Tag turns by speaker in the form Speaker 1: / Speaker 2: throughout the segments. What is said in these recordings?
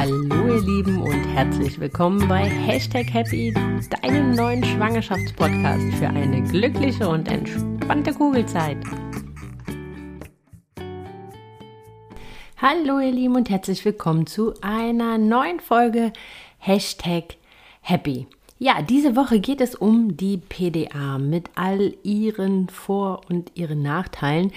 Speaker 1: Hallo ihr Lieben und herzlich willkommen bei Hashtag Happy, deinem neuen Schwangerschaftspodcast für eine glückliche und entspannte Kugelzeit. Hallo ihr Lieben und herzlich willkommen zu einer neuen Folge Hashtag Happy. Ja, diese Woche geht es um die PDA mit all ihren Vor- und ihren Nachteilen.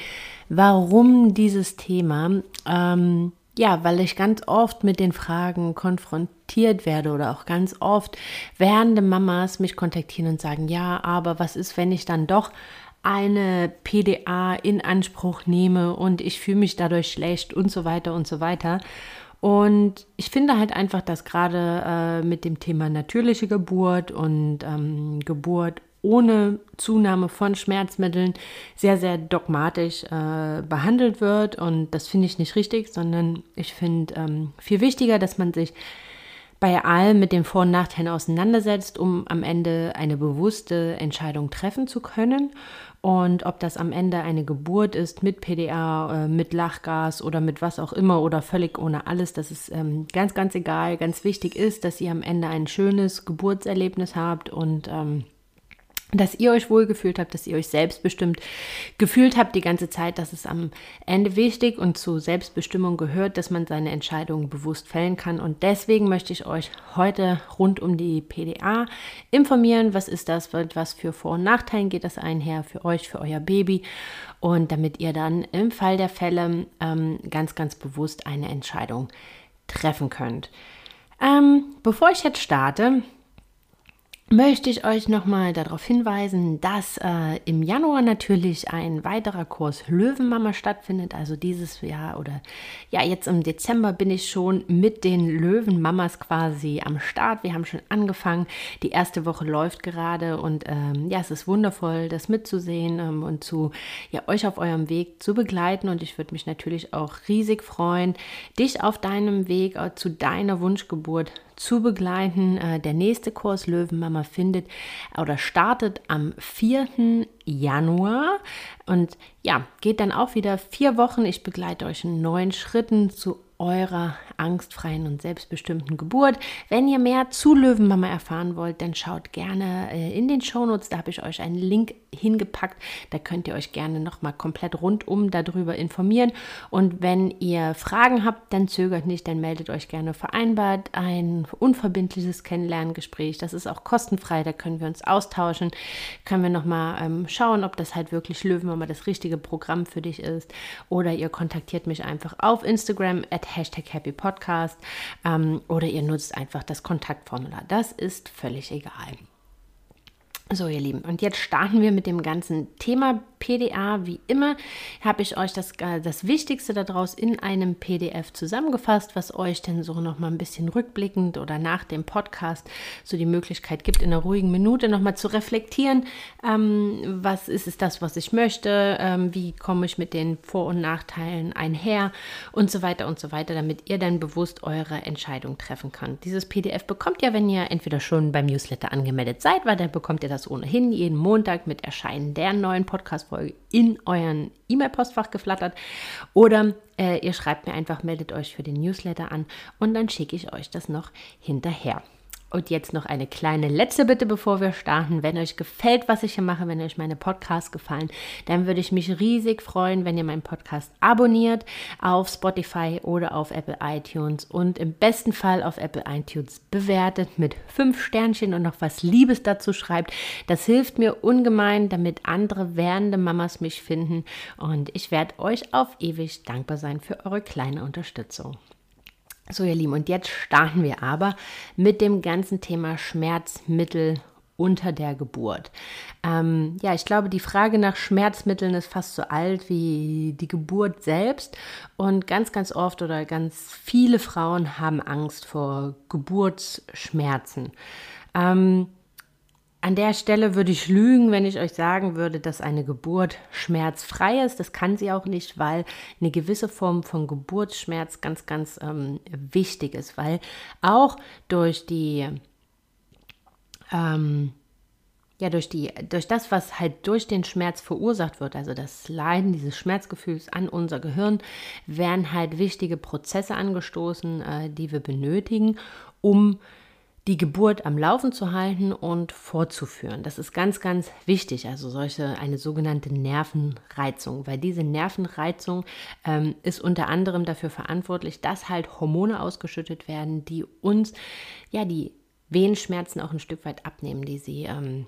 Speaker 1: Warum dieses Thema? Ähm, ja, weil ich ganz oft mit den Fragen konfrontiert werde oder auch ganz oft werdende Mamas mich kontaktieren und sagen, ja, aber was ist, wenn ich dann doch eine PDA in Anspruch nehme und ich fühle mich dadurch schlecht und so weiter und so weiter. Und ich finde halt einfach, dass gerade äh, mit dem Thema natürliche Geburt und ähm, Geburt ohne Zunahme von Schmerzmitteln sehr, sehr dogmatisch äh, behandelt wird. Und das finde ich nicht richtig, sondern ich finde ähm, viel wichtiger, dass man sich bei allem mit den Vor- und Nachteilen auseinandersetzt, um am Ende eine bewusste Entscheidung treffen zu können. Und ob das am Ende eine Geburt ist mit PDA, äh, mit Lachgas oder mit was auch immer oder völlig ohne alles, das ist ähm, ganz, ganz egal. Ganz wichtig ist, dass ihr am Ende ein schönes Geburtserlebnis habt und ähm, dass ihr euch wohlgefühlt habt, dass ihr euch selbstbestimmt gefühlt habt die ganze Zeit. Das ist am Ende wichtig und zu Selbstbestimmung gehört, dass man seine Entscheidungen bewusst fällen kann. Und deswegen möchte ich euch heute rund um die PDA informieren. Was ist das? Was für Vor- und Nachteilen geht das einher für euch, für euer Baby? Und damit ihr dann im Fall der Fälle ähm, ganz, ganz bewusst eine Entscheidung treffen könnt. Ähm, bevor ich jetzt starte, möchte ich euch nochmal darauf hinweisen, dass äh, im Januar natürlich ein weiterer Kurs Löwenmama stattfindet. Also dieses Jahr oder ja, jetzt im Dezember bin ich schon mit den Löwenmamas quasi am Start. Wir haben schon angefangen. Die erste Woche läuft gerade und ähm, ja, es ist wundervoll, das mitzusehen ähm, und zu ja, euch auf eurem Weg zu begleiten. Und ich würde mich natürlich auch riesig freuen, dich auf deinem Weg äh, zu deiner Wunschgeburt zu begleiten. Äh, der nächste Kurs Löwenmama findet oder startet am 4. Januar und ja, geht dann auch wieder vier Wochen. Ich begleite euch in neun Schritten zu eurer angstfreien und selbstbestimmten Geburt. Wenn ihr mehr zu Löwenmama erfahren wollt, dann schaut gerne äh, in den Shownotes, da habe ich euch einen Link hingepackt. Da könnt ihr euch gerne nochmal komplett rundum darüber informieren. Und wenn ihr Fragen habt, dann zögert nicht, dann meldet euch gerne vereinbart ein unverbindliches Kennenlerngespräch. Das ist auch kostenfrei, da können wir uns austauschen, können wir nochmal ähm, schauen, ob das halt wirklich Löwenmama das richtige Programm für dich ist. Oder ihr kontaktiert mich einfach auf Instagram at Hashtag Happy Podcast ähm, oder ihr nutzt einfach das Kontaktformular. Das ist völlig egal. So, ihr Lieben, und jetzt starten wir mit dem ganzen Thema PDA. Wie immer habe ich euch das, äh, das Wichtigste daraus in einem PDF zusammengefasst, was euch denn so noch mal ein bisschen rückblickend oder nach dem Podcast so die Möglichkeit gibt, in einer ruhigen Minute noch mal zu reflektieren, ähm, was ist es das, was ich möchte, ähm, wie komme ich mit den Vor- und Nachteilen einher und so weiter und so weiter, damit ihr dann bewusst eure Entscheidung treffen könnt. Dieses PDF bekommt ihr, wenn ihr entweder schon beim Newsletter angemeldet seid, weil dann bekommt ihr das ohnehin jeden Montag mit Erscheinen der neuen Podcast Podcast-Folge in euren E-Mail-Postfach geflattert. Oder äh, ihr schreibt mir einfach, meldet euch für den Newsletter an und dann schicke ich euch das noch hinterher. Und jetzt noch eine kleine letzte Bitte, bevor wir starten. Wenn euch gefällt, was ich hier mache, wenn euch meine Podcasts gefallen, dann würde ich mich riesig freuen, wenn ihr meinen Podcast abonniert auf Spotify oder auf Apple iTunes und im besten Fall auf Apple iTunes bewertet mit fünf Sternchen und noch was Liebes dazu schreibt. Das hilft mir ungemein, damit andere werdende Mamas mich finden und ich werde euch auf ewig dankbar sein für eure kleine Unterstützung. So, ihr Lieben, und jetzt starten wir aber mit dem ganzen Thema Schmerzmittel unter der Geburt. Ähm, ja, ich glaube, die Frage nach Schmerzmitteln ist fast so alt wie die Geburt selbst. Und ganz, ganz oft oder ganz viele Frauen haben Angst vor Geburtsschmerzen. Ähm, an der Stelle würde ich lügen, wenn ich euch sagen würde, dass eine Geburt schmerzfrei ist. Das kann sie auch nicht, weil eine gewisse Form von Geburtsschmerz ganz, ganz ähm, wichtig ist, weil auch durch die ähm, ja, durch, die, durch das, was halt durch den Schmerz verursacht wird, also das Leiden dieses Schmerzgefühls an unser Gehirn, werden halt wichtige Prozesse angestoßen, äh, die wir benötigen, um die Geburt am Laufen zu halten und fortzuführen. Das ist ganz, ganz wichtig. Also solche, eine sogenannte Nervenreizung, weil diese Nervenreizung ähm, ist unter anderem dafür verantwortlich, dass halt Hormone ausgeschüttet werden, die uns, ja, die Wehenschmerzen auch ein Stück weit abnehmen, die sie ähm,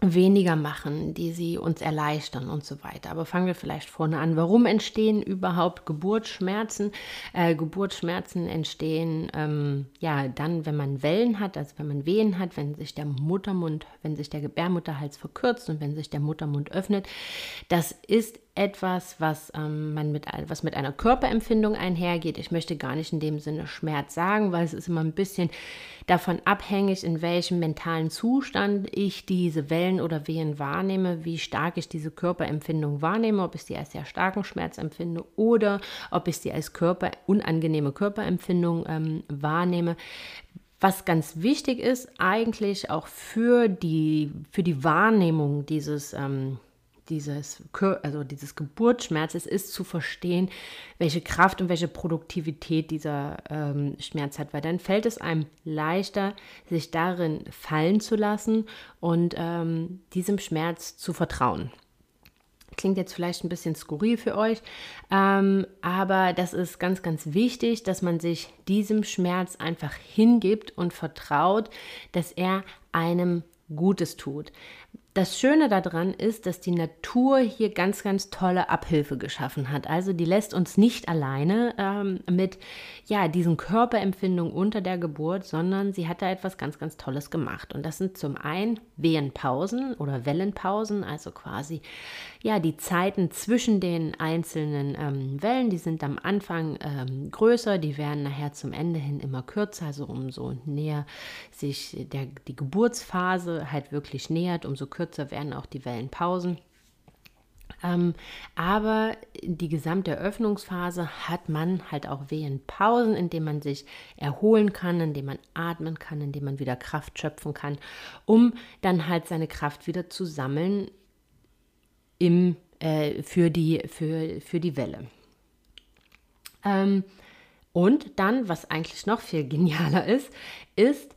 Speaker 1: weniger machen, die sie uns erleichtern und so weiter. Aber fangen wir vielleicht vorne an. Warum entstehen überhaupt Geburtsschmerzen? Äh, Geburtsschmerzen entstehen ähm, ja dann, wenn man Wellen hat, also wenn man Wehen hat, wenn sich der Muttermund, wenn sich der Gebärmutterhals verkürzt und wenn sich der Muttermund öffnet. Das ist etwas, was ähm, man mit, was mit einer Körperempfindung einhergeht. Ich möchte gar nicht in dem Sinne Schmerz sagen, weil es ist immer ein bisschen davon abhängig, in welchem mentalen Zustand ich diese Wellen oder Wehen wahrnehme, wie stark ich diese Körperempfindung wahrnehme, ob ich sie als sehr starken Schmerz empfinde oder ob ich sie als Körper, unangenehme Körperempfindung ähm, wahrnehme. Was ganz wichtig ist, eigentlich auch für die, für die Wahrnehmung dieses ähm, dieses, also dieses Geburtsschmerzes ist zu verstehen, welche Kraft und welche Produktivität dieser ähm, Schmerz hat, weil dann fällt es einem leichter, sich darin fallen zu lassen und ähm, diesem Schmerz zu vertrauen. Klingt jetzt vielleicht ein bisschen skurril für euch, ähm, aber das ist ganz, ganz wichtig, dass man sich diesem Schmerz einfach hingibt und vertraut, dass er einem Gutes tut. Das Schöne daran ist, dass die Natur hier ganz, ganz tolle Abhilfe geschaffen hat. Also die lässt uns nicht alleine ähm, mit ja, diesen Körperempfindungen unter der Geburt, sondern sie hat da etwas ganz, ganz Tolles gemacht. Und das sind zum einen Wehenpausen oder Wellenpausen, also quasi ja, die Zeiten zwischen den einzelnen ähm, Wellen, die sind am Anfang ähm, größer, die werden nachher zum Ende hin immer kürzer, also umso näher sich der, die Geburtsphase halt wirklich nähert, umso kürzer werden auch die Wellenpausen. Ähm, aber die gesamte Eröffnungsphase hat man halt auch Wehenpausen, in denen man sich erholen kann, in denen man atmen kann, in denen man wieder Kraft schöpfen kann, um dann halt seine Kraft wieder zu sammeln im, äh, für, die, für, für die Welle. Ähm, und dann, was eigentlich noch viel genialer ist, ist,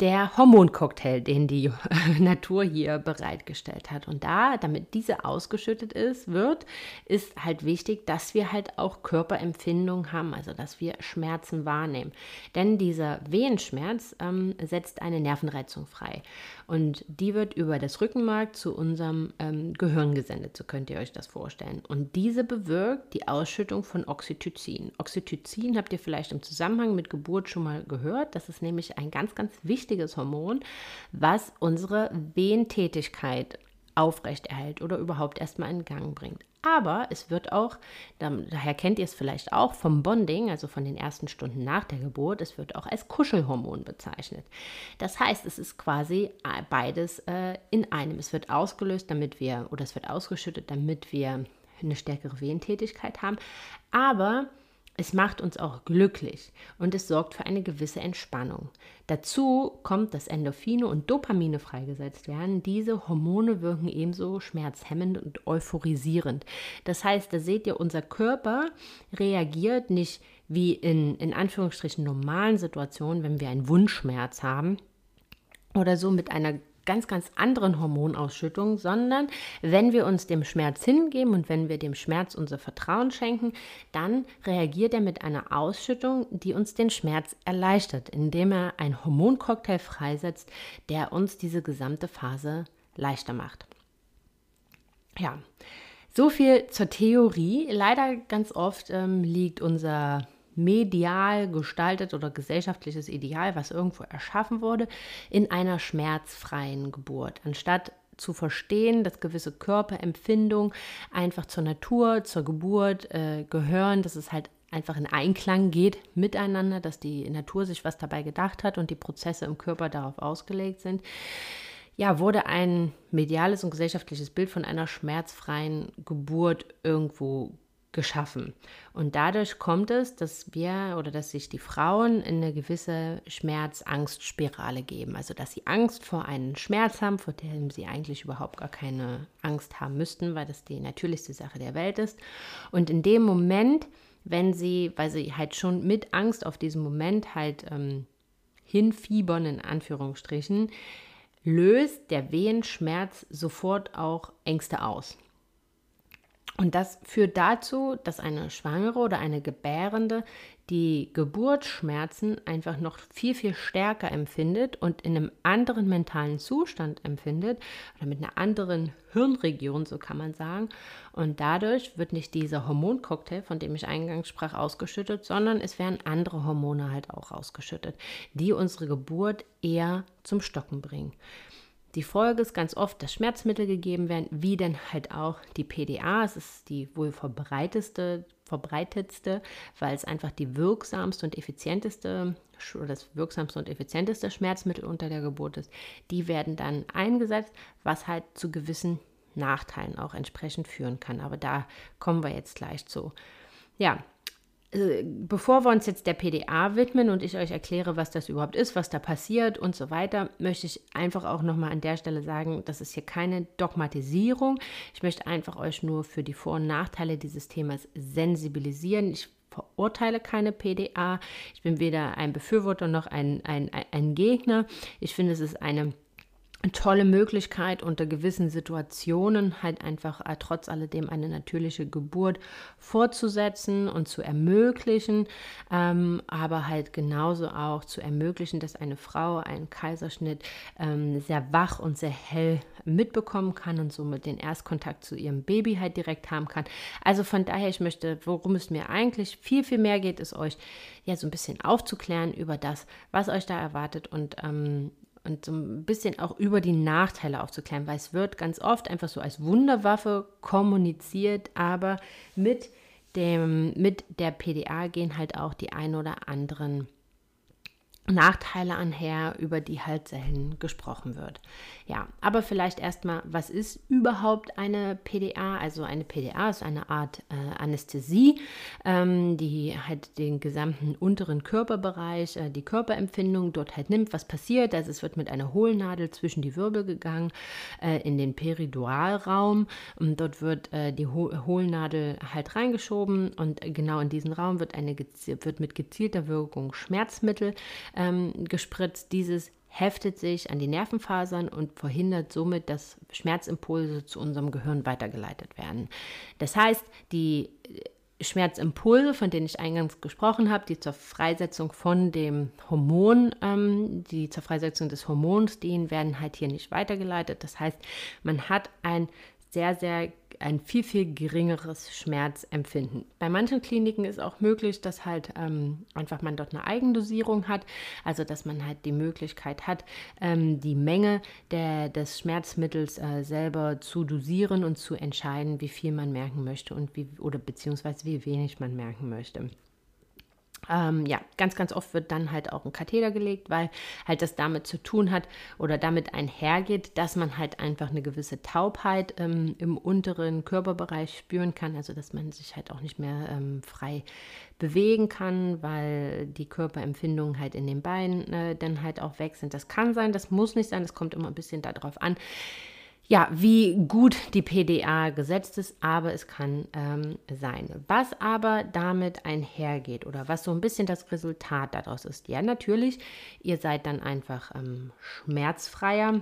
Speaker 1: der Hormoncocktail, den die Natur hier bereitgestellt hat. Und da, damit diese ausgeschüttet ist, wird, ist halt wichtig, dass wir halt auch Körperempfindung haben, also dass wir Schmerzen wahrnehmen. Denn dieser Wehenschmerz ähm, setzt eine Nervenreizung frei. Und die wird über das Rückenmark zu unserem ähm, Gehirn gesendet, so könnt ihr euch das vorstellen. Und diese bewirkt die Ausschüttung von Oxytocin. Oxytocin habt ihr vielleicht im Zusammenhang mit Geburt schon mal gehört. Das ist nämlich ein ganz, ganz wichtiges wichtiges Hormon, was unsere Wehentätigkeit aufrechterhält oder überhaupt erstmal in Gang bringt. Aber es wird auch, daher kennt ihr es vielleicht auch vom Bonding, also von den ersten Stunden nach der Geburt, es wird auch als Kuschelhormon bezeichnet. Das heißt, es ist quasi beides äh, in einem. Es wird ausgelöst, damit wir, oder es wird ausgeschüttet, damit wir eine stärkere Wehentätigkeit haben. Aber es macht uns auch glücklich und es sorgt für eine gewisse Entspannung. Dazu kommt, dass Endorphine und Dopamine freigesetzt werden. Diese Hormone wirken ebenso schmerzhemmend und euphorisierend. Das heißt, da seht ihr, unser Körper reagiert nicht wie in, in Anführungsstrichen normalen Situationen, wenn wir einen Wunschschmerz haben oder so mit einer ganz, ganz anderen Hormonausschüttung, sondern wenn wir uns dem Schmerz hingeben und wenn wir dem Schmerz unser Vertrauen schenken, dann reagiert er mit einer Ausschüttung, die uns den Schmerz erleichtert, indem er einen Hormoncocktail freisetzt, der uns diese gesamte Phase leichter macht. Ja, so viel zur Theorie. Leider ganz oft ähm, liegt unser medial gestaltet oder gesellschaftliches Ideal, was irgendwo erschaffen wurde, in einer schmerzfreien Geburt. Anstatt zu verstehen, dass gewisse Körperempfindungen einfach zur Natur, zur Geburt äh, gehören, dass es halt einfach in Einklang geht miteinander, dass die Natur sich was dabei gedacht hat und die Prozesse im Körper darauf ausgelegt sind. Ja, wurde ein mediales und gesellschaftliches Bild von einer schmerzfreien Geburt irgendwo geschaffen. Und dadurch kommt es, dass wir oder dass sich die Frauen in eine gewisse Schmerz-Angst-Spirale geben. Also dass sie Angst vor einem Schmerz haben, vor dem sie eigentlich überhaupt gar keine Angst haben müssten, weil das die natürlichste Sache der Welt ist. Und in dem Moment, wenn sie, weil sie halt schon mit Angst auf diesen Moment halt ähm, hinfiebern, in Anführungsstrichen, löst der Wehenschmerz sofort auch Ängste aus. Und das führt dazu, dass eine Schwangere oder eine Gebärende die Geburtsschmerzen einfach noch viel, viel stärker empfindet und in einem anderen mentalen Zustand empfindet oder mit einer anderen Hirnregion, so kann man sagen. Und dadurch wird nicht dieser Hormoncocktail, von dem ich eingangs sprach, ausgeschüttet, sondern es werden andere Hormone halt auch ausgeschüttet, die unsere Geburt eher zum Stocken bringen. Die Folge ist ganz oft, dass Schmerzmittel gegeben werden, wie denn halt auch die PDA. Es ist die wohl verbreitetste, verbreitetste, weil es einfach die wirksamste und effizienteste das wirksamste und effizienteste Schmerzmittel unter der Geburt ist. Die werden dann eingesetzt, was halt zu gewissen Nachteilen auch entsprechend führen kann. Aber da kommen wir jetzt gleich zu. Ja, bevor wir uns jetzt der PDA widmen und ich euch erkläre, was das überhaupt ist, was da passiert und so weiter, möchte ich einfach auch nochmal an der Stelle sagen, das ist hier keine Dogmatisierung. Ich möchte einfach euch nur für die Vor- und Nachteile dieses Themas sensibilisieren. Ich verurteile keine PDA. Ich bin weder ein Befürworter noch ein, ein, ein Gegner. Ich finde, es ist eine tolle Möglichkeit, unter gewissen Situationen halt einfach äh, trotz alledem eine natürliche Geburt fortzusetzen und zu ermöglichen, ähm, aber halt genauso auch zu ermöglichen, dass eine Frau einen Kaiserschnitt ähm, sehr wach und sehr hell mitbekommen kann und somit den Erstkontakt zu ihrem Baby halt direkt haben kann. Also von daher, ich möchte, worum es mir eigentlich viel, viel mehr geht, ist euch ja so ein bisschen aufzuklären über das, was euch da erwartet und ähm, und so ein bisschen auch über die Nachteile aufzuklären, weil es wird ganz oft einfach so als Wunderwaffe kommuniziert, aber mit dem, mit der PDA gehen halt auch die ein oder anderen Nachteile anher, über die halt selten gesprochen wird. Ja, aber vielleicht erstmal, was ist überhaupt eine PDA? Also eine PDA ist eine Art äh, Anästhesie, ähm, die halt den gesamten unteren Körperbereich, äh, die Körperempfindung dort halt nimmt. Was passiert? Also es wird mit einer Hohlnadel zwischen die Wirbel gegangen äh, in den Peridualraum und dort wird äh, die Ho Hohlnadel halt reingeschoben und genau in diesen Raum wird, eine, wird mit gezielter Wirkung Schmerzmittel ähm, gespritzt. Dieses heftet sich an die Nervenfasern und verhindert somit, dass Schmerzimpulse zu unserem Gehirn weitergeleitet werden. Das heißt, die Schmerzimpulse, von denen ich eingangs gesprochen habe, die zur Freisetzung von dem Hormon, ähm, die zur Freisetzung des Hormons dienen, werden halt hier nicht weitergeleitet. Das heißt, man hat ein sehr, sehr ein viel, viel geringeres Schmerzempfinden. Bei manchen Kliniken ist auch möglich, dass halt ähm, einfach man dort eine Eigendosierung hat, also dass man halt die Möglichkeit hat, ähm, die Menge der, des Schmerzmittels äh, selber zu dosieren und zu entscheiden, wie viel man merken möchte und wie oder beziehungsweise wie wenig man merken möchte. Ähm, ja, ganz, ganz oft wird dann halt auch ein Katheter gelegt, weil halt das damit zu tun hat oder damit einhergeht, dass man halt einfach eine gewisse Taubheit ähm, im unteren Körperbereich spüren kann, also dass man sich halt auch nicht mehr ähm, frei bewegen kann, weil die Körperempfindungen halt in den Beinen äh, dann halt auch weg sind. Das kann sein, das muss nicht sein, das kommt immer ein bisschen darauf an ja, wie gut die PDA gesetzt ist, aber es kann ähm, sein. Was aber damit einhergeht oder was so ein bisschen das Resultat daraus ist, ja, natürlich, ihr seid dann einfach ähm, schmerzfreier,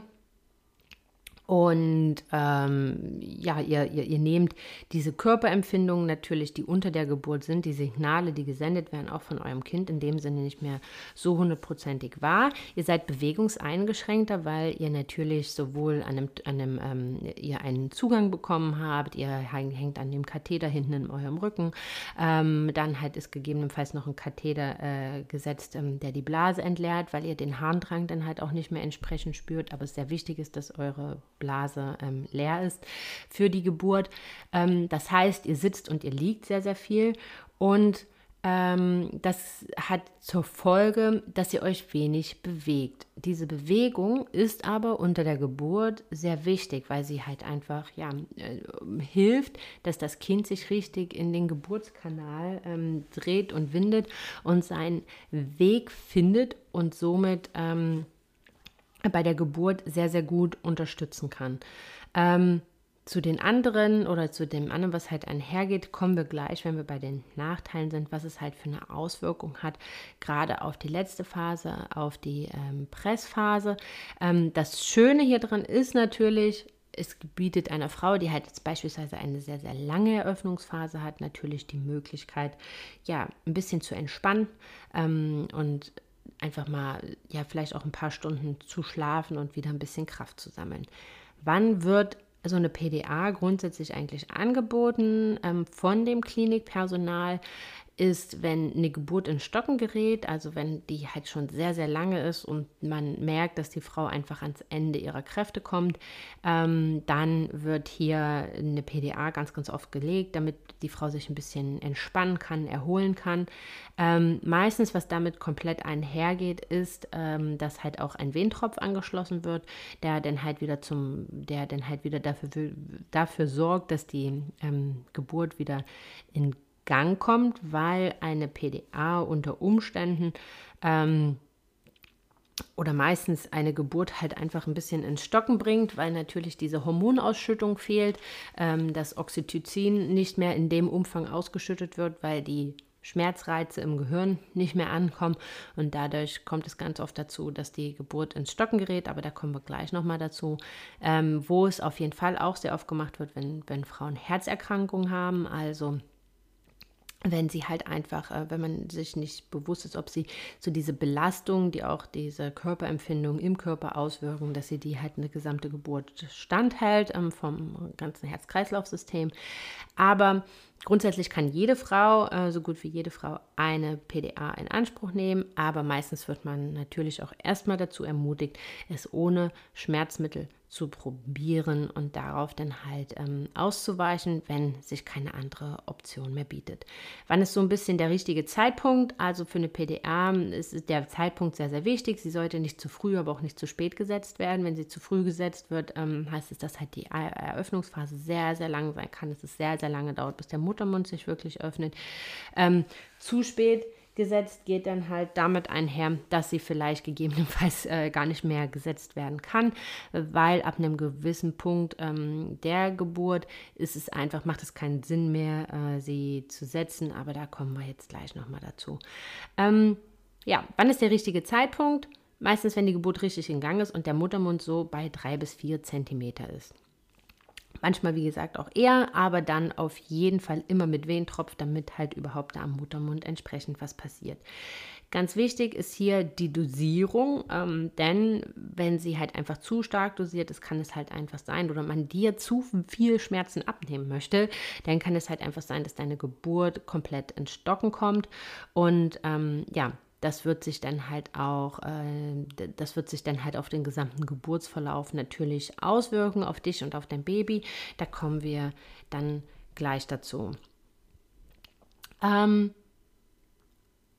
Speaker 1: und ähm, ja, ihr, ihr, ihr nehmt diese Körperempfindungen natürlich, die unter der Geburt sind, die Signale, die gesendet werden, auch von eurem Kind, in dem Sinne nicht mehr so hundertprozentig wahr. Ihr seid bewegungseingeschränkter, weil ihr natürlich sowohl an einem, an einem ähm, ihr einen Zugang bekommen habt, ihr hängt an dem Katheter hinten in eurem Rücken. Ähm, dann halt ist gegebenenfalls noch ein Katheter äh, gesetzt, ähm, der die Blase entleert, weil ihr den Harndrang dann halt auch nicht mehr entsprechend spürt. Aber es sehr wichtig ist, dass eure Blase ähm, leer ist für die Geburt. Ähm, das heißt, ihr sitzt und ihr liegt sehr, sehr viel und Ähm, das hat zur Folge, dass ihr euch wenig bewegt. Diese Bewegung ist aber unter der Geburt sehr wichtig, weil sie halt einfach ja, äh, hilft, dass das Kind sich richtig in den Geburtskanal ähm, dreht und windet und seinen Weg findet und somit ähm, bei der Geburt sehr, sehr gut unterstützen kann. Ähm, zu den anderen oder zu dem anderen, was halt einhergeht, kommen wir gleich, wenn wir bei den Nachteilen sind, was es halt für eine Auswirkung hat, gerade auf die letzte Phase, auf die ähm, Pressphase. Ähm, das Schöne hier drin ist natürlich, es bietet einer Frau, die halt jetzt beispielsweise eine sehr, sehr lange Eröffnungsphase hat, natürlich die Möglichkeit, ja, ein bisschen zu entspannen ähm, und einfach mal, ja, vielleicht auch ein paar Stunden zu schlafen und wieder ein bisschen Kraft zu sammeln. Wann wird so eine PDA grundsätzlich eigentlich angeboten ähm, von dem Klinikpersonal ist, wenn eine Geburt in Stocken gerät, also wenn die halt schon sehr, sehr lange ist und man merkt, dass die Frau einfach ans Ende ihrer Kräfte kommt, ähm, dann wird hier eine PDA ganz, ganz oft gelegt, damit die Frau sich ein bisschen entspannen kann, erholen kann. Ähm, meistens, was damit komplett einhergeht, ist, ähm, dass halt auch ein Wehentropf angeschlossen wird, der dann halt wieder zum, der dann halt wieder dafür, dafür sorgt, dass die ähm, Geburt wieder in Gang kommt, weil eine PDA unter Umständen ähm, oder meistens eine Geburt halt einfach ein bisschen ins Stocken bringt, weil natürlich diese Hormonausschüttung fehlt, ähm, das Oxytocin nicht mehr in dem Umfang ausgeschüttet wird, weil die Schmerzreize im Gehirn nicht mehr ankommen. Und dadurch kommt es ganz oft dazu, dass die Geburt ins Stocken gerät, aber da kommen wir gleich nochmal dazu, ähm, wo es auf jeden Fall auch sehr oft gemacht wird, wenn, wenn Frauen Herzerkrankungen haben, also wenn sie halt einfach, äh, wenn man sich nicht bewusst ist, ob sie so diese Belastung, die auch diese Körperempfindung im Körper auswirken, dass sie die halt eine gesamte Geburt standhält ähm, vom ganzen Herz-Kreislauf-System. Aber Grundsätzlich kann jede Frau, äh, so gut wie jede Frau, eine PDA in Anspruch nehmen, aber meistens wird man natürlich auch erstmal dazu ermutigt, es ohne Schmerzmittel zu probieren und darauf dann halt ähm, auszuweichen, wenn sich keine andere Option mehr bietet. Wann ist so ein bisschen der richtige Zeitpunkt? Also für eine PDA ist der Zeitpunkt sehr, sehr wichtig. Sie sollte nicht zu früh, aber auch nicht zu spät gesetzt werden. Wenn sie zu früh gesetzt wird, ähm, heißt es, dass halt die Eröffnungsphase sehr, sehr lang sein kann, es sehr, sehr lange dauert, bis der Muttermund sich wirklich öffnet. Ähm, zu spät gesetzt geht dann halt damit einher, dass sie vielleicht gegebenenfalls äh, gar nicht mehr gesetzt werden kann, weil ab einem gewissen Punkt ähm, der Geburt ist es einfach, macht es keinen Sinn mehr, äh, sie zu setzen, aber da kommen wir jetzt gleich nochmal dazu. Ähm, ja, wann ist der richtige Zeitpunkt? Meistens, wenn die Geburt richtig in Gang ist und der Muttermund so bei drei bis vier Zentimeter ist. Manchmal, wie gesagt, auch eher, aber dann auf jeden Fall immer mit Wehentropf, damit halt überhaupt da am Muttermund entsprechend was passiert. Ganz wichtig ist hier die Dosierung, ähm, denn wenn sie halt einfach zu stark dosiert ist, kann es halt einfach sein, oder man dir zu viel Schmerzen abnehmen möchte, dann kann es halt einfach sein, dass deine Geburt komplett ins Stocken kommt. Und ähm, ja, das wird sich dann halt auch, äh, das wird sich dann halt auf den gesamten Geburtsverlauf natürlich auswirken, auf dich und auf dein Baby. Da kommen wir dann gleich dazu. Ähm,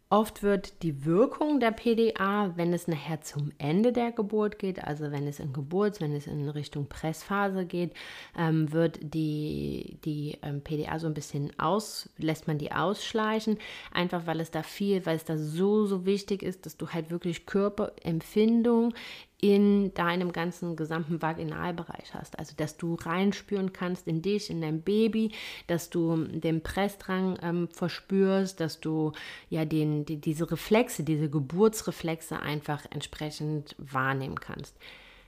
Speaker 1: Oft wird die Wirkung der PDA, wenn es nachher zum Ende der Geburt geht, also wenn es in Geburts-, wenn es in Richtung Pressphase geht, ähm, wird die, die ähm, PDA so ein bisschen aus, lässt man die ausschleichen, einfach weil es da viel, weil es da so, so wichtig ist, dass du halt wirklich Körperempfindung in deinem ganzen gesamten Vaginalbereich hast. Also, dass du reinspüren kannst in dich, in dein Baby, dass du den Pressdrang ähm, verspürst, dass du ja den, die, diese Reflexe, diese Geburtsreflexe einfach entsprechend wahrnehmen kannst.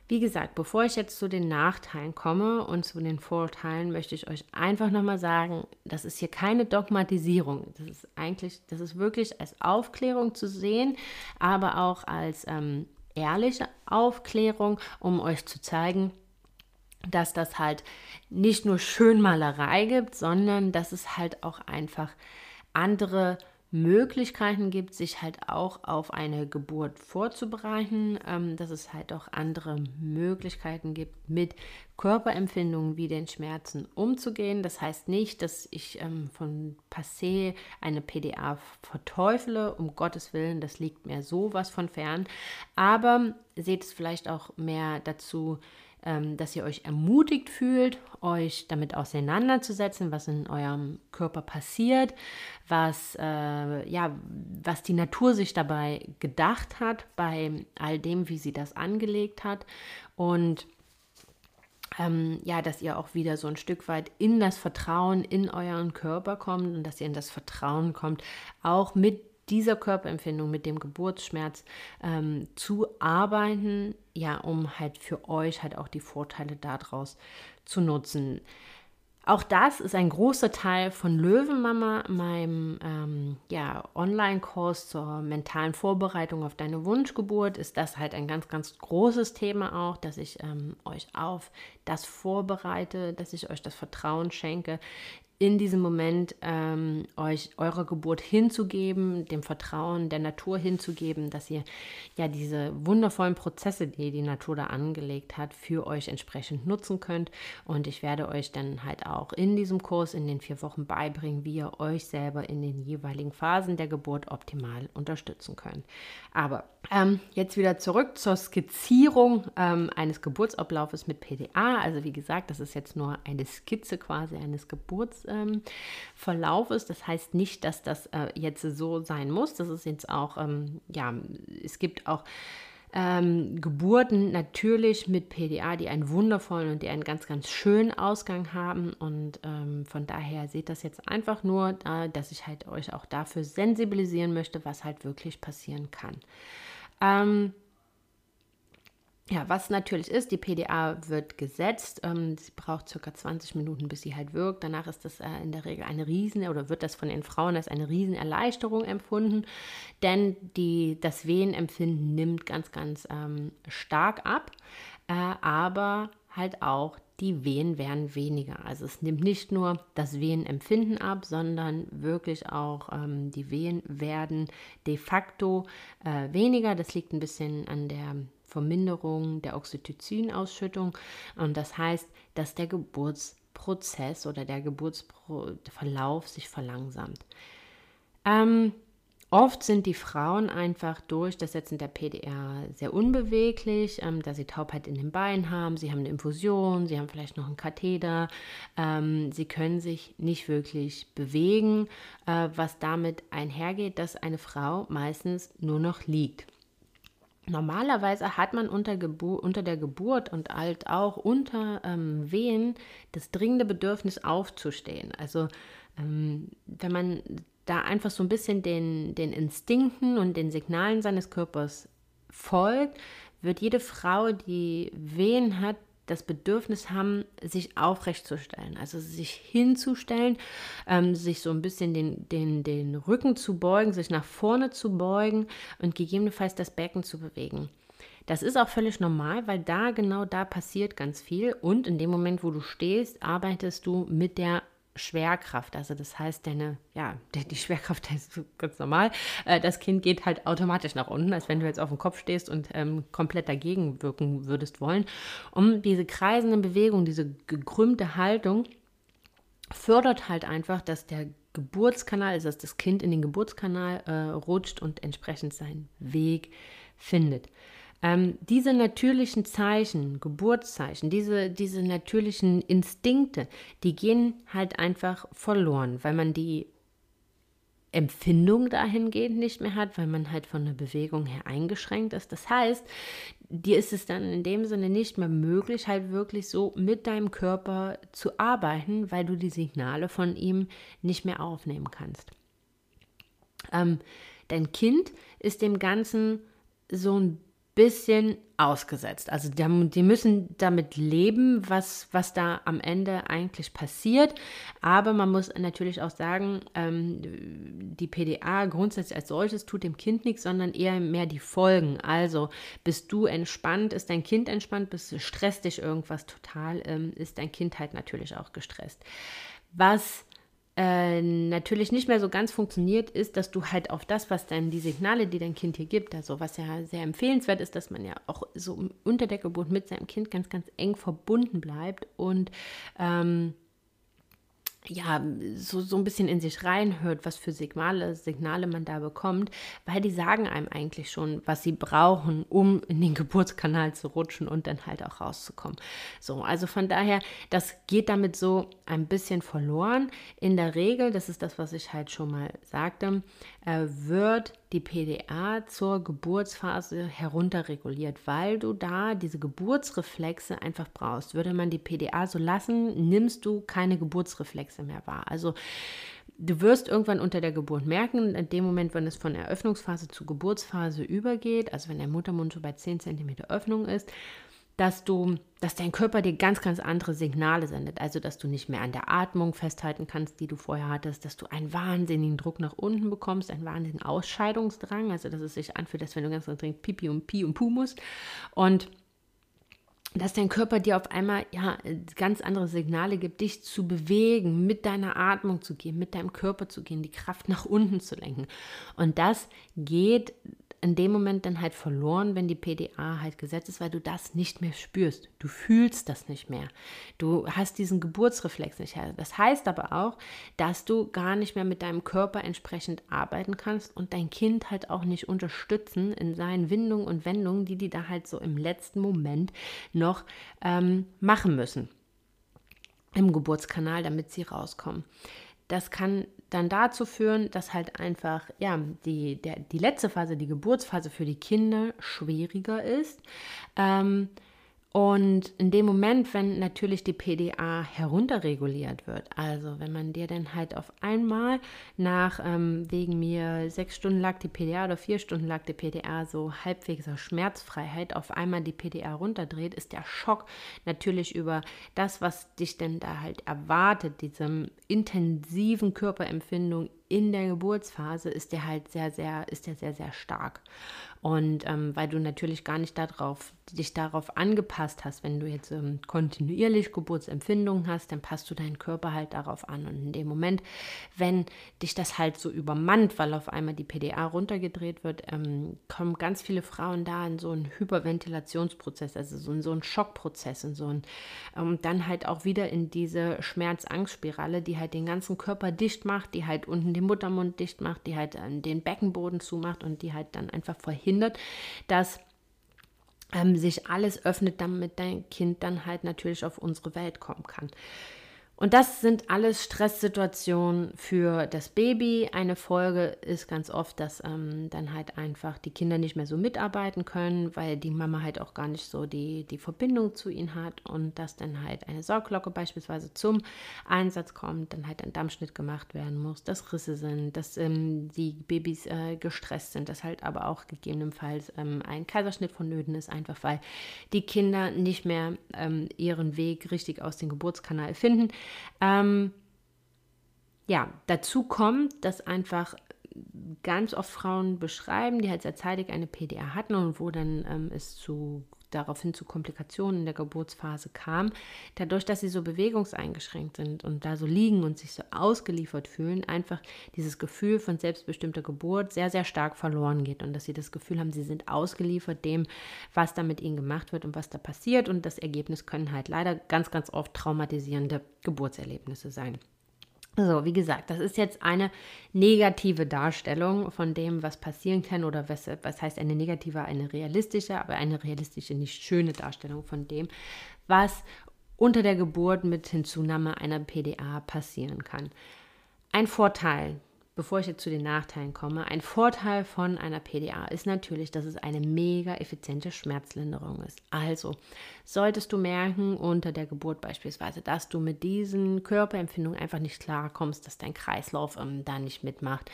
Speaker 1: Wie gesagt, bevor ich jetzt zu den Nachteilen komme und zu den Vorurteilen, möchte ich euch einfach nochmal sagen, das ist hier keine Dogmatisierung. Das ist eigentlich, das ist wirklich als Aufklärung zu sehen, aber auch als ähm, ehrliche Aufklärung, um euch zu zeigen, dass das halt nicht nur Schönmalerei gibt, sondern dass es halt auch einfach andere Möglichkeiten gibt, sich halt auch auf eine Geburt vorzubereiten, ähm, dass es halt auch andere Möglichkeiten gibt, mit Körperempfindungen wie den Schmerzen umzugehen. Das heißt nicht, dass ich ähm, von Passé eine PDA verteufele, um Gottes Willen, das liegt mir sowas von fern. Aber seht es vielleicht auch mehr dazu, ähm, dass ihr euch ermutigt fühlt, euch damit auseinanderzusetzen, was in eurem Körper passiert, was, äh, ja, was die Natur sich dabei gedacht hat, bei all dem, wie sie das angelegt hat. Und ähm, ja, dass ihr auch wieder so ein Stück weit in das Vertrauen in euren Körper kommt und dass ihr in das Vertrauen kommt, auch mit dieser Körperempfindung, mit dem Geburtsschmerz ähm, zu arbeiten, ja, um halt für euch halt auch die Vorteile daraus zu nutzen. Auch das ist ein großer Teil von Löwenmama, meinem ähm, ja, Online-Kurs zur mentalen Vorbereitung auf deine Wunschgeburt. Ist das halt ein ganz, ganz großes Thema auch, dass ich ähm, euch auf das vorbereite, dass ich euch das Vertrauen schenke, in diesem Moment ähm, euch eurer Geburt hinzugeben, dem Vertrauen der Natur hinzugeben, dass ihr ja diese wundervollen Prozesse, die die Natur da angelegt hat, für euch entsprechend nutzen könnt. Und ich werde euch dann halt auch in diesem Kurs in den vier Wochen beibringen, wie ihr euch selber in den jeweiligen Phasen der Geburt optimal unterstützen könnt. Aber ähm, jetzt wieder zurück zur Skizzierung ähm, eines Geburtsablaufes mit PDA. Also wie gesagt, das ist jetzt nur eine Skizze quasi eines Geburts ähm, Verlauf ist. Das heißt nicht, dass das äh, jetzt so sein muss. Das ist jetzt auch, ähm, ja, es gibt auch ähm, Geburten natürlich mit PDA, die einen wundervollen und die einen ganz, ganz schönen Ausgang haben. Und ähm, von daher seht das jetzt einfach nur, äh, dass ich halt euch auch dafür sensibilisieren möchte, was halt wirklich passieren kann. Ähm, ja, was natürlich ist, die PDA wird gesetzt. Ähm, sie braucht circa 20 Minuten, bis sie halt wirkt. Danach ist das äh, in der Regel eine Riesen oder wird das von den Frauen als eine Riesenerleichterung empfunden, denn die, das Wehenempfinden nimmt ganz, ganz ähm, stark ab, äh, aber halt auch die Wehen werden weniger. Also es nimmt nicht nur das Wehenempfinden ab, sondern wirklich auch ähm, die Wehen werden de facto äh, weniger. Das liegt ein bisschen an der Verminderung der Oxytocin-Ausschüttung. Und das heißt, dass der Geburtsprozess oder der Geburtsverlauf sich verlangsamt. Ähm, Oft sind die Frauen einfach durch das Setzen der PDR sehr unbeweglich, ähm, da sie Taubheit in den Beinen haben, sie haben eine Infusion, sie haben vielleicht noch einen Katheter, ähm, sie können sich nicht wirklich bewegen, äh, was damit einhergeht, dass eine Frau meistens nur noch liegt. Normalerweise hat man unter, unter, der Geburt und halt auch unter ähm, Wehen das dringende Bedürfnis aufzustehen. Also ähm, wenn man da einfach so ein bisschen den, den Instinkten und den Signalen seines Körpers folgt, wird jede Frau, die Wehen hat, das Bedürfnis haben, sich aufrechtzustellen, also sich hinzustellen, ähm, sich so ein bisschen den, den, den Rücken zu beugen, sich nach vorne zu beugen und gegebenenfalls das Becken zu bewegen. Das ist auch völlig normal, weil da genau da passiert ganz viel und in dem Moment, wo du stehst, arbeitest du mit der Schwerkraft. Also das heißt, deine, ja, die Schwerkraft ist ganz normal. Äh, das Kind geht halt automatisch nach unten, als wenn du jetzt auf dem Kopf stehst und ähm, komplett dagegen wirken würdest wollen. Um diese kreisende Bewegung, diese gekrümmte Haltung fördert halt einfach, dass der Geburtskanal, also dass das Kind in den Geburtskanal äh, rutscht und entsprechend seinen Weg findet. Ähm, diese natürlichen Zeichen, Geburtszeichen, diese, diese natürlichen Instinkte, die gehen halt einfach verloren, weil man die Empfindung dahingehend nicht mehr hat, weil man halt von der Bewegung her eingeschränkt ist. Das heißt, dir ist es dann in dem Sinne nicht mehr möglich, halt wirklich so mit deinem Körper zu arbeiten, weil du die Signale von ihm nicht mehr aufnehmen kannst. Ähm, dein Kind ist dem Ganzen so ein bisschen ausgesetzt. Also die müssen damit leben, was, was da am Ende eigentlich passiert. Aber man muss natürlich auch sagen, ähm, die PDA grundsätzlich als solches tut dem Kind nichts, sondern eher mehr die Folgen. Also bist du entspannt, ist dein Kind entspannt, bist du stresst dich irgendwas total, ähm, ist dein Kind halt natürlich auch gestresst. Was äh, natürlich nicht mehr so ganz funktioniert, ist, dass du halt auf das, was dann die Signale, die dein Kind hier gibt, also was ja sehr empfehlenswert ist, dass man ja auch so unter der Geburt mit seinem Kind ganz, ganz eng verbunden bleibt und ähm, ja, so, so ein bisschen in sich reinhört, was für Signale, Signale man da bekommt, weil die sagen einem eigentlich schon, was sie brauchen, um in den Geburtskanal zu rutschen und dann halt auch rauszukommen. So, also von daher, das geht damit so ein bisschen verloren. In der Regel, das ist das, was ich halt schon mal sagte, äh, wird die PDA zur Geburtsphase herunterreguliert, weil du da diese Geburtsreflexe einfach brauchst. Würde man die PDA so lassen, nimmst du keine Geburtsreflexe mehr wahr. Also du wirst irgendwann unter der Geburt merken, in dem Moment, wenn es von Eröffnungsphase zu Geburtsphase übergeht, also wenn der Muttermund so bei 10 cm Öffnung ist, dass du, dass dein Körper dir ganz, ganz andere Signale sendet. Also, dass du nicht mehr an der Atmung festhalten kannst, die du vorher hattest, dass du einen wahnsinnigen Druck nach unten bekommst, einen wahnsinnigen Ausscheidungsdrang. Also, dass es sich anfühlt, als wenn du ganz, ganz dringend Pipi und Pi und Pu musst. Und dass dein Körper dir auf einmal ja ganz andere Signale gibt, dich zu bewegen, mit deiner Atmung zu gehen, mit deinem Körper zu gehen, die Kraft nach unten zu lenken. Und das geht in dem Moment dann halt verloren, wenn die PDA halt gesetzt ist, weil du das nicht mehr spürst. Du fühlst das nicht mehr. Du hast diesen Geburtsreflex nicht. Das heißt aber auch, dass du gar nicht mehr mit deinem Körper entsprechend arbeiten kannst und dein Kind halt auch nicht unterstützen in seinen Windungen und Wendungen, die die da halt so im letzten Moment noch ähm, machen müssen im Geburtskanal, damit sie rauskommen. Das kann dann dazu führen, dass halt einfach ja, die, der, die letzte Phase, die Geburtsphase für die Kinder schwieriger ist. Ähm, und in dem Moment, wenn natürlich die PDA herunterreguliert wird, also wenn man dir dann halt auf einmal nach, ähm, wegen mir sechs Stunden lag die PDA oder vier Stunden lag die PDA so halbwegs Schmerzfreiheit, auf einmal die PDA runterdreht, ist der Schock natürlich über das, was dich denn da halt erwartet, diese intensiven Körperempfindung in der Geburtsphase ist der halt sehr, sehr, ist der sehr, sehr stark. Und ähm, weil du natürlich gar nicht darauf, dich darauf angepasst hast, wenn du jetzt ähm, kontinuierlich Geburtsempfindungen hast, dann passt du deinen Körper halt darauf an. Und in dem Moment, wenn dich das halt so übermannt, weil auf einmal die PDA runtergedreht wird, ähm, kommen ganz viele Frauen da in so einen Hyperventilationsprozess, also so in so einen Schockprozess, in so einen, ähm, dann halt auch wieder in diese Schmerz-Angst-Spirale, die halt den ganzen Körper dicht macht, die halt unten den Muttermund dicht macht, die halt äh, den Beckenboden zumacht und die halt dann einfach verhindert, dass ähm, sich alles öffnet, damit dein Kind dann halt natürlich auf unsere Welt kommen kann. Und das sind alles Stresssituationen für das Baby. Eine Folge ist ganz oft, dass ähm, dann halt einfach die Kinder nicht mehr so mitarbeiten können, weil die Mama halt auch gar nicht so die, die Verbindung zu ihnen hat und dass dann halt eine Sauglocke beispielsweise zum Einsatz kommt, dann halt ein Dammschnitt gemacht werden muss, dass Risse sind, dass ähm, die Babys äh, gestresst sind, dass halt aber auch gegebenenfalls ähm, ein Kaiserschnitt vonnöten ist, einfach weil die Kinder nicht mehr ähm, ihren Weg richtig aus dem Geburtskanal finden. Ähm, ja, dazu kommt, dass einfach ganz oft Frauen beschreiben, die halt sehr zeitig eine PDA hatten und wo dann ähm, es zu daraufhin zu Komplikationen in der Geburtsphase kam, dadurch, dass sie so bewegungseingeschränkt sind und da so liegen und sich so ausgeliefert fühlen, einfach dieses Gefühl von selbstbestimmter Geburt sehr, sehr stark verloren geht und dass sie das Gefühl haben, sie sind ausgeliefert dem, was da mit ihnen gemacht wird und was da passiert und das Ergebnis können halt leider ganz, ganz oft traumatisierende Geburtserlebnisse sein. So, wie gesagt, das ist jetzt eine negative Darstellung von dem, was passieren kann oder was, was heißt eine negative, eine realistische, aber eine realistische, nicht schöne Darstellung von dem, was unter der Geburt mit Hinzunahme einer PDA passieren kann. Ein Vorteil bevor ich jetzt zu den Nachteilen komme, ein Vorteil von einer PDA ist natürlich, dass es eine mega effiziente Schmerzlinderung ist. Also solltest du merken unter der Geburt beispielsweise, dass du mit diesen Körperempfindungen einfach nicht klarkommst, dass dein Kreislauf ähm, da nicht mitmacht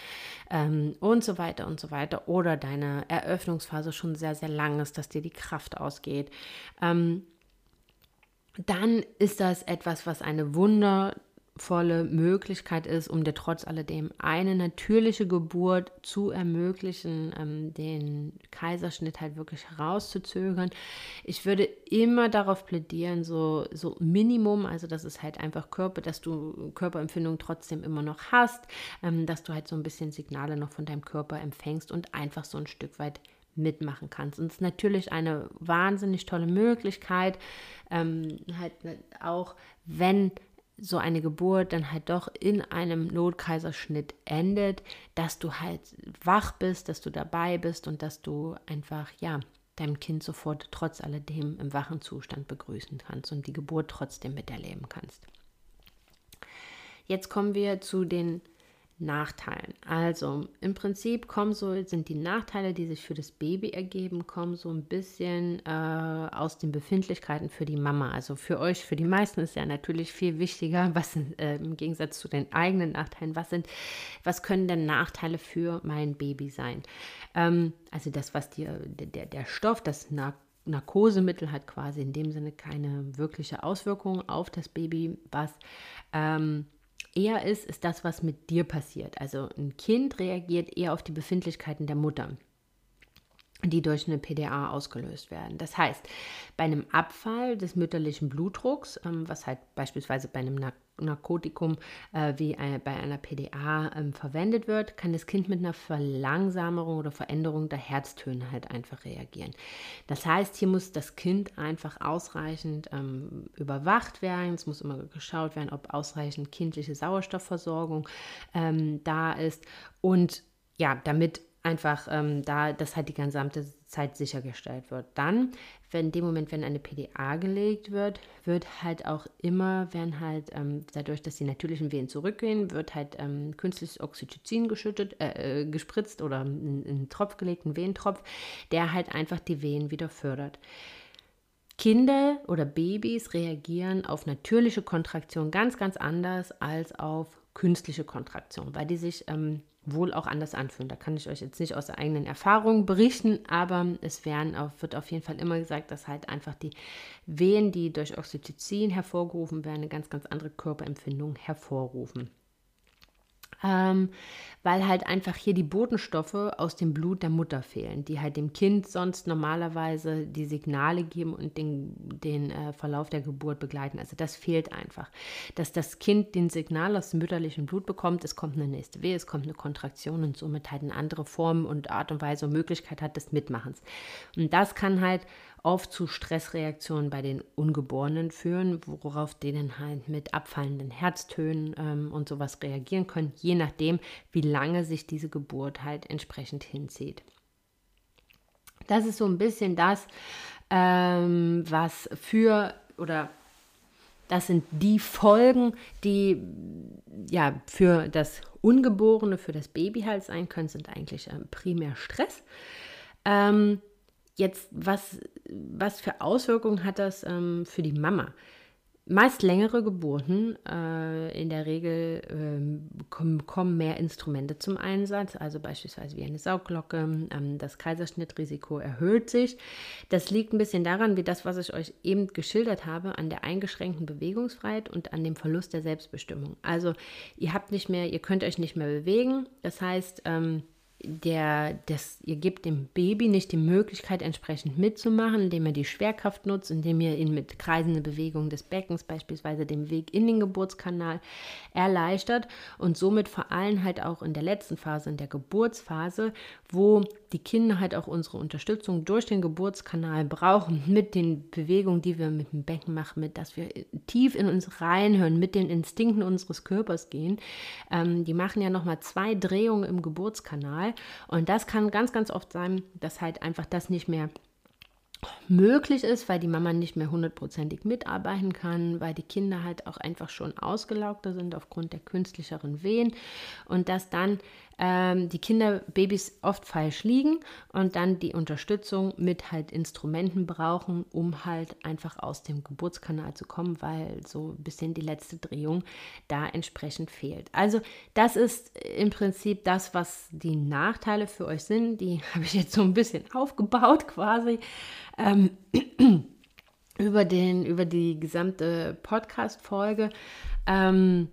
Speaker 1: ähm, und so weiter und so weiter oder deine Eröffnungsphase schon sehr, sehr lang ist, dass dir die Kraft ausgeht. Ähm, dann ist das etwas, was eine Wunder volle Möglichkeit ist, um dir trotz alledem eine natürliche Geburt zu ermöglichen, ähm, den Kaiserschnitt halt wirklich herauszuzögern. Ich würde immer darauf plädieren, so, so Minimum, also dass es halt einfach Körper, dass du Körperempfindungen trotzdem immer noch hast, ähm, dass du halt so ein bisschen Signale noch von deinem Körper empfängst und einfach so ein Stück weit mitmachen kannst. Und es ist natürlich eine wahnsinnig tolle Möglichkeit, ähm, halt auch wenn so eine Geburt dann halt doch in einem Notkaiserschnitt endet, dass du halt wach bist, dass du dabei bist und dass du einfach, ja, deinem Kind sofort trotz alledem im wachen Zustand begrüßen kannst und die Geburt trotzdem miterleben kannst. Jetzt kommen wir zu den Nachteilen. Also im Prinzip kommen so, sind die Nachteile, die sich für das Baby ergeben, kommen so ein bisschen äh, aus den Befindlichkeiten für die Mama. Also für euch, für die meisten ist ja natürlich viel wichtiger, was äh, im Gegensatz zu den eigenen Nachteilen, was sind, was können denn Nachteile für mein Baby sein? Ähm, also das, was dir, der, der Stoff, das Narkosemittel hat quasi in dem Sinne keine wirkliche Auswirkung auf das Baby, was ähm, eher ist, ist das, was mit dir passiert. Also ein Kind reagiert eher auf die Befindlichkeiten der Mutter die durch eine PDA ausgelöst werden. Das heißt, bei einem Abfall des mütterlichen Blutdrucks, ähm, was halt beispielsweise bei einem Narkotikum äh, wie äh, bei einer PDA ähm, verwendet wird, kann das Kind mit einer Verlangsamung oder Veränderung der Herztöne halt einfach reagieren. Das heißt, hier muss das Kind einfach ausreichend ähm, überwacht werden. Es muss immer geschaut werden, ob ausreichend kindliche Sauerstoffversorgung da ist und ja, damit einfach ähm, da, dass halt die gesamte Zeit sichergestellt wird. Dann, wenn in dem Moment, wenn eine PDA gelegt wird, wird halt auch immer, wenn halt ähm, dadurch, dass die natürlichen Wehen zurückgehen, wird halt ähm, künstliches Oxytocin geschüttet, äh, äh gespritzt oder in einen Tropf gelegten Wehentropf, der halt einfach die Wehen wieder fördert. Kinder oder Babys reagieren auf natürliche Kontraktion ganz, ganz anders als auf künstliche Kontraktion, weil die sich ähm, wohl auch anders anfühlen. Da kann ich euch jetzt nicht aus der eigenen Erfahrung berichten, aber es werden auf, wird auf jeden Fall immer gesagt, dass halt einfach die Wehen, die durch Oxytocin hervorgerufen werden, eine ganz, ganz andere Körperempfindung hervorrufen ähm, weil halt einfach hier die Botenstoffe aus dem Blut der Mutter fehlen, die halt dem Kind sonst normalerweise die Signale geben und den, den äh, Verlauf der Geburt begleiten. Also das fehlt einfach. Dass das Kind den Signal aus dem mütterlichen Blut bekommt, es kommt eine nächste Weh, es kommt eine Kontraktion und somit halt eine andere Form und Art und Weise und Möglichkeit hat des Mitmachens. Und das kann halt oft zu Stressreaktionen bei den Ungeborenen führen, worauf dann halt mit abfallenden Herztönen ähm, und sowas reagieren können, je nachdem, wie lange sich diese Geburt halt entsprechend hinzieht. Das ist so ein bisschen das, ähm, was für oder das sind die Folgen, die ja für das Ungeborene, für das Baby halt sein können, sind eigentlich ähm, primär Stress. Ähm, Jetzt, was, was für Auswirkungen hat das ähm, für die Mama? Meist längere Geburten, äh, in der Regel äh, kommen, kommen, mehr Instrumente zum Einsatz, also beispielsweise wie eine Sauglocke. Ähm, das Kaiserschnittrisiko erhöht sich. Das liegt ein bisschen daran, wie das, was ich euch eben geschildert habe, an der eingeschränkten Bewegungsfreiheit und an dem Verlust der Selbstbestimmung. Also ihr habt nicht mehr, ihr könnt euch nicht mehr bewegen. Das heißt, ähm, der, das, ihr gebt dem Baby nicht die Möglichkeit, entsprechend mitzumachen, indem er die Schwerkraft nutzt, indem ihr ihn mit kreisenden Bewegungen des Beckens, beispielsweise dem Weg in den Geburtskanal, erleichtert. Und somit vor allem halt auch in der letzten Phase, in der Geburtsphase, wo die Kinder halt auch unsere Unterstützung durch den Geburtskanal brauchen, mit den Bewegungen, die wir mit dem Becken machen, mit dass wir tief in uns reinhören, mit den Instinkten unseres Körpers gehen. Ähm, die machen ja nochmal zwei Drehungen im Geburtskanal und das kann ganz, ganz oft sein, dass halt einfach das nicht mehr möglich ist, weil die Mama nicht mehr hundertprozentig mitarbeiten kann, weil die Kinder halt auch einfach schon ausgelaugter sind aufgrund der künstlicheren Wehen und dass dann ähm, die Kinder, Babys oft falsch liegen und dann die Unterstützung mit halt Instrumenten brauchen, um halt einfach aus dem Geburtskanal zu kommen, weil so ein bisschen die letzte Drehung da entsprechend fehlt. Also das ist im Prinzip das, was die Nachteile für euch sind. Die habe ich jetzt so ein bisschen aufgebaut quasi. Ähm, über, den, über die gesamte Podcast-Folge. Ähm,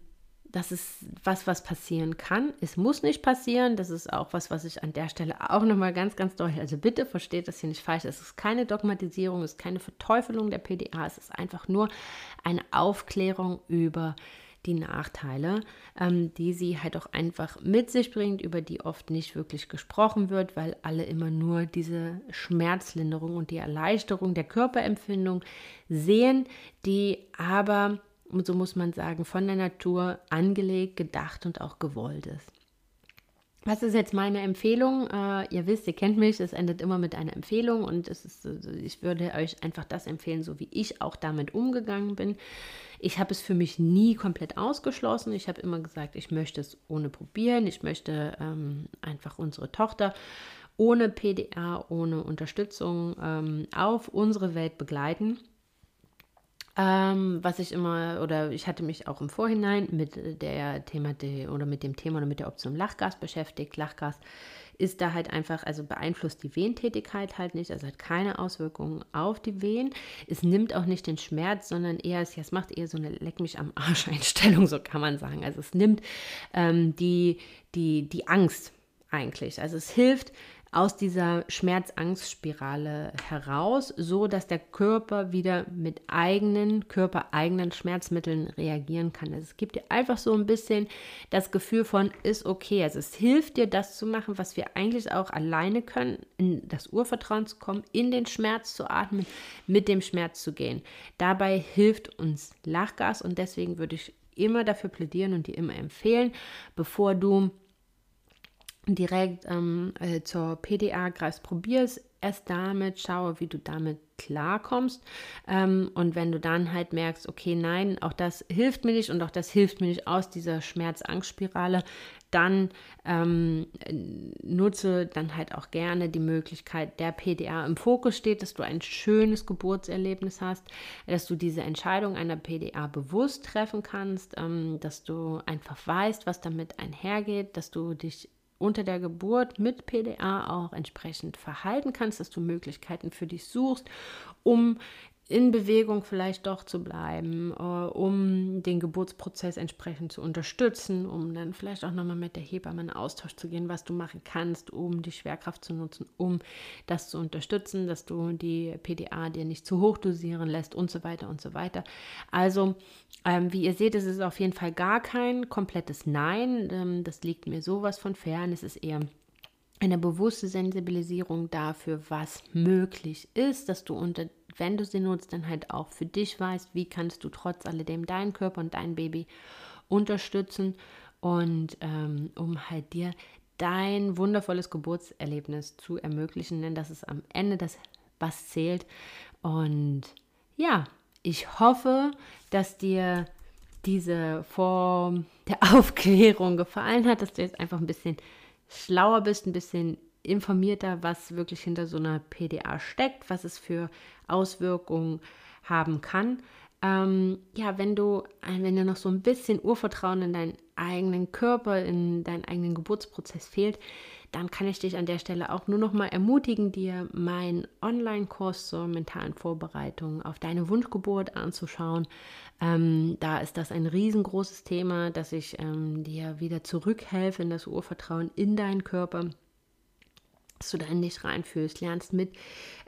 Speaker 1: das ist was, was passieren kann. Es muss nicht passieren. Das ist auch was, was ich an der Stelle auch nochmal ganz, ganz deutlich, also bitte versteht das hier nicht falsch. Es ist keine Dogmatisierung, es ist keine Verteufelung der PDA. Es ist einfach nur eine Aufklärung über die Nachteile, ähm, die sie halt auch einfach mit sich bringt, über die oft nicht wirklich gesprochen wird, weil alle immer nur diese Schmerzlinderung und die Erleichterung der Körperempfindung sehen, die aber so muss man sagen, von der Natur angelegt, gedacht und auch gewollt ist. Was ist jetzt meine Empfehlung? Äh, ihr wisst, ihr kennt mich, es endet immer mit einer Empfehlung und ist, also ich würde euch einfach das empfehlen, so wie ich auch damit umgegangen bin. Ich habe es für mich nie komplett ausgeschlossen. Ich habe immer gesagt, ich möchte es ohne probieren. Ich möchte ähm, einfach unsere Tochter ohne PDA, ohne Unterstützung ähm, auf unsere Welt begleiten. Ähm, was ich immer, oder ich hatte mich auch im Vorhinein mit der Thema oder mit dem Thema oder mit der Option Lachgas beschäftigt. Lachgas ist da halt einfach, also beeinflusst die Wehentätigkeit halt nicht, also hat keine Auswirkungen auf die Wehen. Es nimmt auch nicht den Schmerz, sondern eher, es, es macht eher so eine Leck mich am Arsch Einstellung, so kann man sagen. Also es nimmt ähm, die, die, die Angst eigentlich. Also es hilft aus dieser Schmerzangstspirale heraus, so dass der Körper wieder mit eigenen, körpereigenen Schmerzmitteln reagieren kann. Also es gibt dir einfach so ein bisschen das Gefühl von, ist okay. Also es hilft dir, das zu machen, was wir eigentlich auch alleine können, in das Urvertrauen zu kommen, in den Schmerz zu atmen, mit dem Schmerz zu gehen. Dabei hilft uns Lachgas und deswegen würde ich immer dafür plädieren und dir immer empfehlen, bevor du direkt ähm, äh, zur PDA greifst, probier es erst damit, schaue, wie du damit klarkommst. Ähm, und wenn du dann halt merkst, okay, nein, auch das hilft mir nicht und auch das hilft mir nicht aus dieser Schmerz-Angst-Spirale, dann ähm, nutze dann halt auch gerne die Möglichkeit, der PDA im Fokus steht, dass du ein schönes Geburtserlebnis hast, dass du diese Entscheidung einer PDA bewusst treffen kannst, ähm, dass du einfach weißt, was damit einhergeht, dass du dich unter der Geburt mit PDA auch entsprechend verhalten kannst, dass du Möglichkeiten für dich suchst, um in Bewegung vielleicht doch zu bleiben, äh, um den Geburtsprozess entsprechend zu unterstützen, um dann vielleicht auch nochmal mit der Hebamme in Austausch zu gehen, was du machen kannst, um die Schwerkraft zu nutzen, um das zu unterstützen, dass du die PDA dir nicht zu hoch dosieren lässt und so weiter und so weiter. Also, ähm, wie ihr seht, es ist auf jeden Fall gar kein komplettes Nein. Ähm, das liegt mir sowas von fern. Es ist eher eine bewusste Sensibilisierung dafür, was möglich ist, dass du unter wenn du sie nutzt, dann halt auch für dich weißt, wie kannst du trotz alledem deinen Körper und dein Baby unterstützen und ähm, um halt dir dein wundervolles Geburtserlebnis zu ermöglichen, denn das ist am Ende das, was zählt. Und ja, ich hoffe, dass dir diese Form der Aufklärung gefallen hat, dass du jetzt einfach ein bisschen schlauer bist, ein bisschen informierter, was wirklich hinter so einer PDA steckt, was es für Auswirkungen haben kann. Ähm, ja, wenn du, wenn dir noch so ein bisschen Urvertrauen in deinen eigenen Körper, in deinen eigenen Geburtsprozess fehlt, dann kann ich dich an der Stelle auch nur noch mal ermutigen, dir meinen Online-Kurs zur mentalen Vorbereitung auf deine Wunschgeburt anzuschauen. Ähm, da ist das ein riesengroßes Thema, dass ich ähm, dir wieder zurückhelfe in das Urvertrauen in deinen Körper dass du da in dich reinfühlst, lernst mit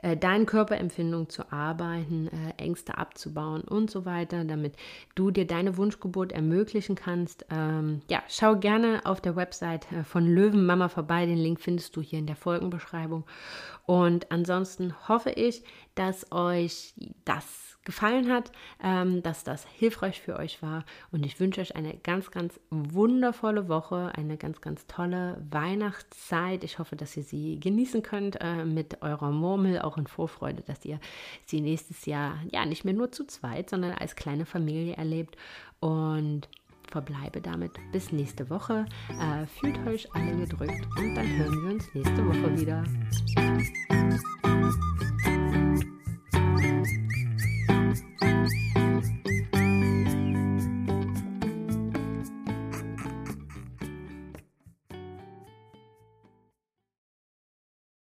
Speaker 1: äh, deinen Körperempfindungen zu arbeiten, äh, Ängste abzubauen und so weiter, damit du dir deine Wunschgeburt ermöglichen kannst. Ähm, ja, schau gerne auf der Website äh, von Löwenmama vorbei. Den Link findest du hier in der Folgenbeschreibung. Und ansonsten hoffe ich, dass euch das gefallen hat, ähm, dass das hilfreich für euch war. Und ich wünsche euch eine ganz, ganz wundervolle Woche, eine ganz, ganz tolle Weihnachtszeit. Ich hoffe, dass ihr sie genießen könnt äh, mit eurer Murmel, auch in Vorfreude, dass ihr sie nächstes Jahr ja nicht mehr nur zu zweit, sondern als kleine Familie erlebt. Und verbleibe damit bis nächste Woche. Äh, fühlt euch alle gedrückt und dann hören wir uns nächste Woche wieder.